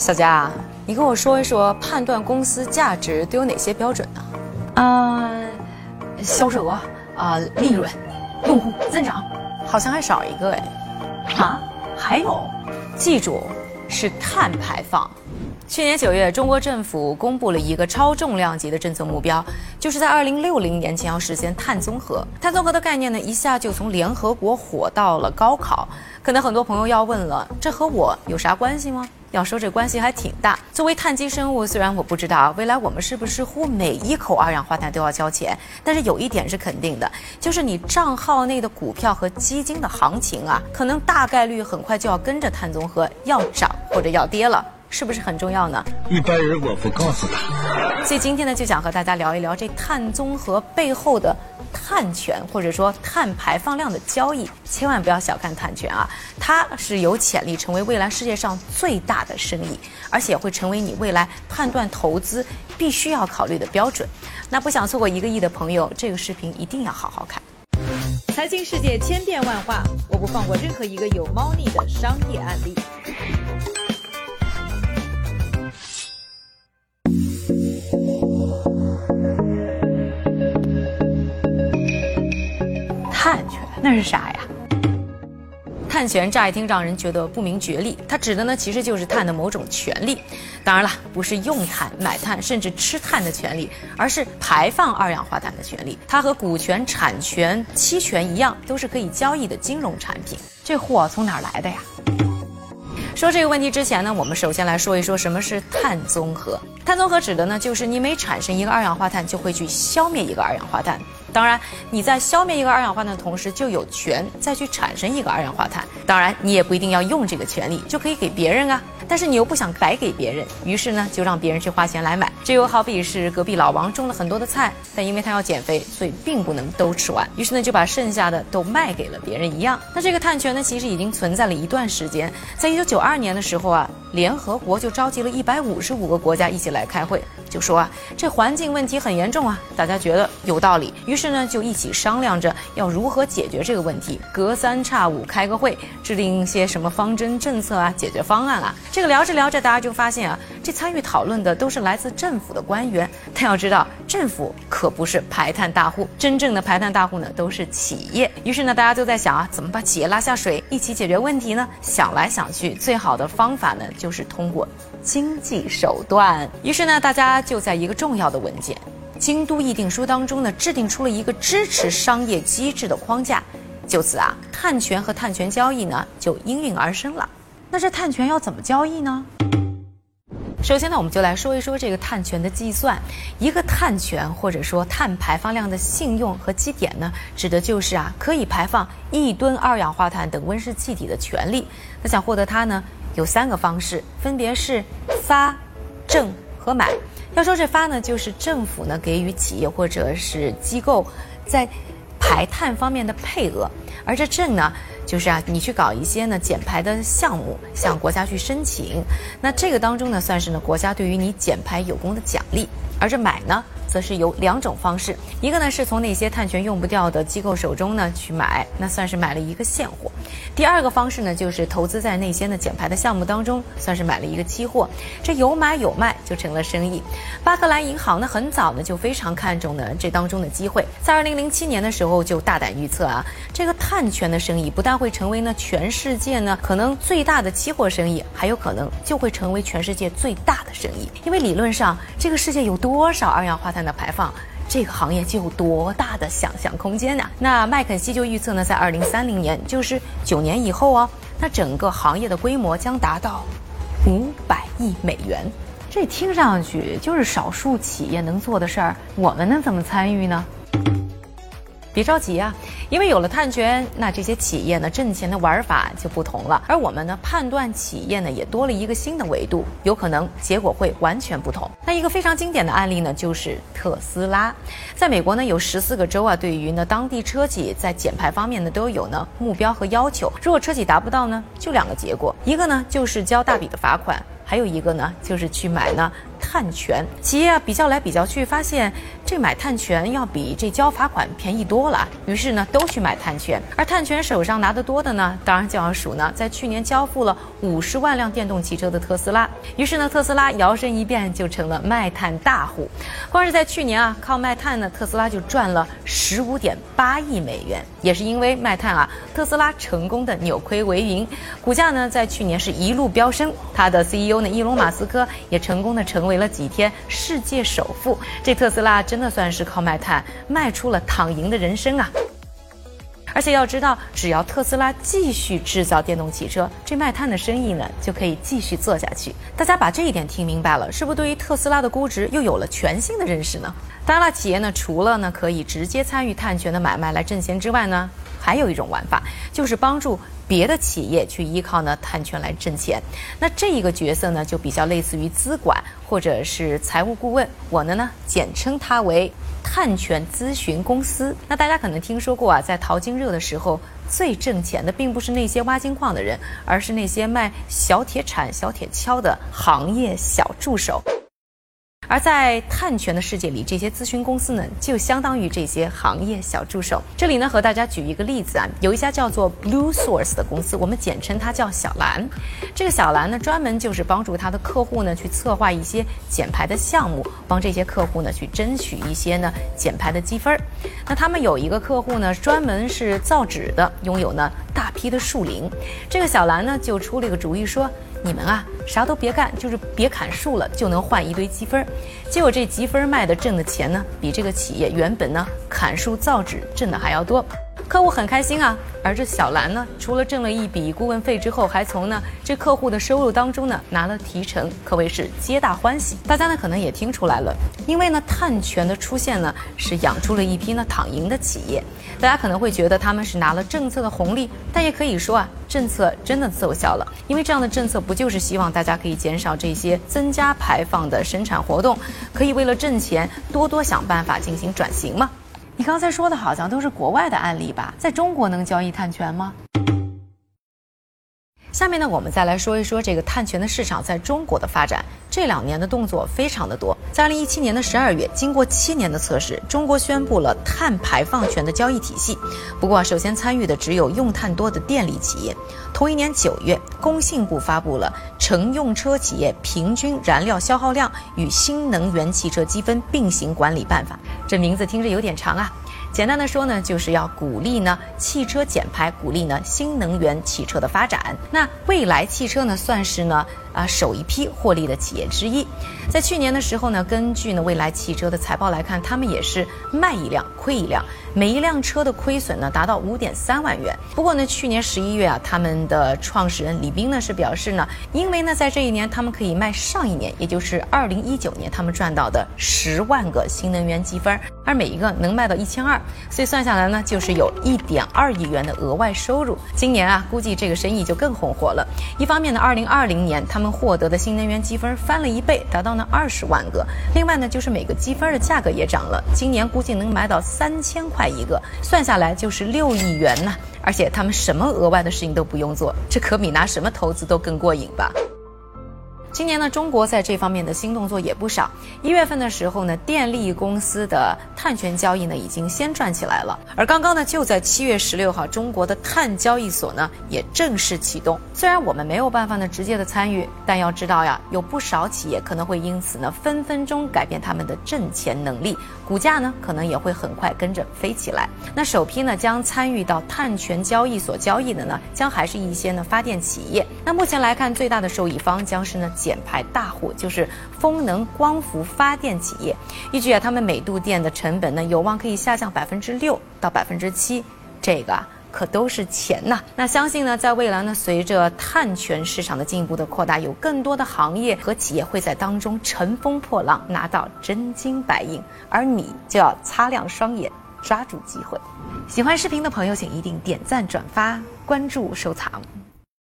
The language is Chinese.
小佳，你跟我说一说，判断公司价值都有哪些标准呢？啊，销售额啊，利润，用户增长，好像还少一个哎。啊，还有，记住，是碳排放。去年九月，中国政府公布了一个超重量级的政策目标，就是在二零六零年前要实现碳综合。碳综合的概念呢，一下就从联合国火到了高考。可能很多朋友要问了，这和我有啥关系吗？要说这关系还挺大。作为碳基生物，虽然我不知道未来我们是不是呼每一口二氧化碳都要交钱，但是有一点是肯定的，就是你账号内的股票和基金的行情啊，可能大概率很快就要跟着碳综合要涨或者要跌了。是不是很重要呢？一般人我不告诉他。所以今天呢，就想和大家聊一聊这碳综合背后的碳权，或者说碳排放量的交易。千万不要小看碳权啊，它是有潜力成为未来世界上最大的生意，而且会成为你未来判断投资必须要考虑的标准。那不想错过一个亿的朋友，这个视频一定要好好看。财经世界千变万化，我不放过任何一个有猫腻的商业案例。那是啥呀？碳权乍一听让人觉得不明觉厉，它指的呢其实就是碳的某种权利。当然了，不是用碳、买碳甚至吃碳的权利，而是排放二氧化碳的权利。它和股权、产权、期权一样，都是可以交易的金融产品。这货从哪儿来的呀？说这个问题之前呢，我们首先来说一说什么是碳综合。碳综合指的呢就是你每产生一个二氧化碳，就会去消灭一个二氧化碳。当然，你在消灭一个二氧化碳的同时，就有权再去产生一个二氧化碳。当然，你也不一定要用这个权利，就可以给别人啊。但是你又不想白给别人，于是呢，就让别人去花钱来买。这又好比是隔壁老王种了很多的菜，但因为他要减肥，所以并不能都吃完，于是呢，就把剩下的都卖给了别人一样。那这个碳权呢，其实已经存在了一段时间。在一九九二年的时候啊，联合国就召集了一百五十五个国家一起来开会。就说啊，这环境问题很严重啊，大家觉得有道理，于是呢就一起商量着要如何解决这个问题，隔三差五开个会，制定一些什么方针政策啊、解决方案啊。这个聊着聊着，大家就发现啊，这参与讨论的都是来自政府的官员。但要知道，政府可不是排碳大户，真正的排碳大户呢都是企业。于是呢，大家就在想啊，怎么把企业拉下水，一起解决问题呢？想来想去，最好的方法呢就是通过。经济手段，于是呢，大家就在一个重要的文件《京都议定书》当中呢，制定出了一个支持商业机制的框架。就此啊，碳权和碳权交易呢就应运而生了。那这碳权要怎么交易呢？首先呢，我们就来说一说这个碳权的计算。一个碳权或者说碳排放量的信用和基点呢，指的就是啊可以排放一吨二氧化碳等温室气体的权利。那想获得它呢？有三个方式，分别是发、证和买。要说这发呢，就是政府呢给予企业或者是机构在排碳方面的配额；而这证呢，就是啊你去搞一些呢减排的项目，向国家去申请。那这个当中呢，算是呢国家对于你减排有功的奖励。而这买呢？则是有两种方式，一个呢是从那些碳权用不掉的机构手中呢去买，那算是买了一个现货；第二个方式呢就是投资在那些呢减排的项目当中，算是买了一个期货。这有买有卖就成了生意。巴克莱银行呢很早呢就非常看重呢这当中的机会，在二零零七年的时候就大胆预测啊，这个碳权的生意不但会成为呢全世界呢可能最大的期货生意，还有可能就会成为全世界最大的生意，因为理论上这个世界有多少二氧化碳。的排放，这个行业就有多大的想象空间呢？那麦肯锡就预测呢，在二零三零年，就是九年以后哦，那整个行业的规模将达到五百亿美元。这听上去就是少数企业能做的事儿，我们能怎么参与呢？别着急啊，因为有了碳权，那这些企业呢挣钱的玩法就不同了。而我们呢判断企业呢也多了一个新的维度，有可能结果会完全不同。那一个非常经典的案例呢就是特斯拉，在美国呢有十四个州啊，对于呢当地车企在减排方面呢都有呢目标和要求。如果车企达不到呢，就两个结果，一个呢就是交大笔的罚款。还有一个呢，就是去买呢碳权。企业啊比较来比较去，发现这买碳权要比这交罚款便宜多了，于是呢都去买碳权。而碳权手上拿得多的呢，当然就要数呢，在去年交付了五十万辆电动汽车的特斯拉。于是呢，特斯拉摇身一变就成了卖碳大户。光是在去年啊，靠卖碳呢，特斯拉就赚了十五点八亿美元。也是因为卖碳啊，特斯拉成功的扭亏为盈，股价呢在去年是一路飙升。它的 CEO 呢，伊隆马斯克也成功的成为为了几天世界首富。这特斯拉真的算是靠卖碳卖出了躺赢的人生啊！而且要知道，只要特斯拉继续制造电动汽车，这卖碳的生意呢就可以继续做下去。大家把这一点听明白了，是不是对于特斯拉的估值又有了全新的认识呢？当然了，企业呢除了呢可以直接参与碳权的买卖来挣钱之外呢，还有一种玩法，就是帮助别的企业去依靠呢碳权来挣钱。那这一个角色呢，就比较类似于资管或者是财务顾问。我呢呢简称它为。碳权咨询公司，那大家可能听说过啊，在淘金热的时候，最挣钱的并不是那些挖金矿的人，而是那些卖小铁铲、小铁锹的行业小助手。而在碳权的世界里，这些咨询公司呢，就相当于这些行业小助手。这里呢，和大家举一个例子啊，有一家叫做 Blue Source 的公司，我们简称它叫小蓝。这个小蓝呢，专门就是帮助他的客户呢，去策划一些减排的项目，帮这些客户呢，去争取一些呢减排的积分。那他们有一个客户呢，专门是造纸的，拥有呢大批的树林。这个小蓝呢，就出了一个主意说。你们啊，啥都别干，就是别砍树了，就能换一堆积分。结果这积分卖的挣的钱呢，比这个企业原本呢砍树造纸挣的还要多。客户很开心啊，而这小兰呢，除了挣了一笔顾问费之后，还从呢这客户的收入当中呢拿了提成，可谓是皆大欢喜。大家呢可能也听出来了，因为呢碳权的出现呢，是养出了一批呢躺赢的企业。大家可能会觉得他们是拿了政策的红利，但也可以说啊，政策真的奏效了。因为这样的政策不就是希望大家可以减少这些增加排放的生产活动，可以为了挣钱多多想办法进行转型吗？你刚才说的好像都是国外的案例吧？在中国能交易碳权吗？下面呢，我们再来说一说这个碳权的市场在中国的发展。这两年的动作非常的多。在二零一七年的十二月，经过七年的测试，中国宣布了碳排放权的交易体系。不过，首先参与的只有用碳多的电力企业。同一年九月，工信部发布了乘用车企业平均燃料消耗量与新能源汽车积分并行管理办法。这名字听着有点长啊。简单的说呢，就是要鼓励呢汽车减排，鼓励呢新能源汽车的发展。那未来汽车呢，算是呢。啊，首一批获利的企业之一，在去年的时候呢，根据呢未来汽车的财报来看，他们也是卖一辆亏一辆，每一辆车的亏损呢达到五点三万元。不过呢，去年十一月啊，他们的创始人李斌呢是表示呢，因为呢在这一年他们可以卖上一年，也就是二零一九年他们赚到的十万个新能源积分，而每一个能卖到一千二，所以算下来呢就是有一点二亿元的额外收入。今年啊，估计这个生意就更红火了。一方面呢，二零二零年他们获得的新能源积分翻了一倍，达到了二十万个。另外呢，就是每个积分的价格也涨了，今年估计能买到三千块一个，算下来就是六亿元呢。而且他们什么额外的事情都不用做，这可比拿什么投资都更过瘾吧。今年呢，中国在这方面的新动作也不少。一月份的时候呢，电力公司的碳权交易呢已经先转起来了。而刚刚呢，就在七月十六号，中国的碳交易所呢也正式启动。虽然我们没有办法呢直接的参与，但要知道呀，有不少企业可能会因此呢分分钟改变他们的挣钱能力，股价呢可能也会很快跟着飞起来。那首批呢将参与到碳权交易所交易的呢，将还是一些呢发电企业。那目前来看，最大的受益方将是呢。减减排大户就是风能光伏发电企业，依据啊，他们每度电的成本呢，有望可以下降百分之六到百分之七，这个可都是钱呐。那相信呢，在未来呢，随着碳权市场的进一步的扩大，有更多的行业和企业会在当中乘风破浪，拿到真金白银，而你就要擦亮双眼，抓住机会。喜欢视频的朋友，请一定点赞、转发、关注、收藏。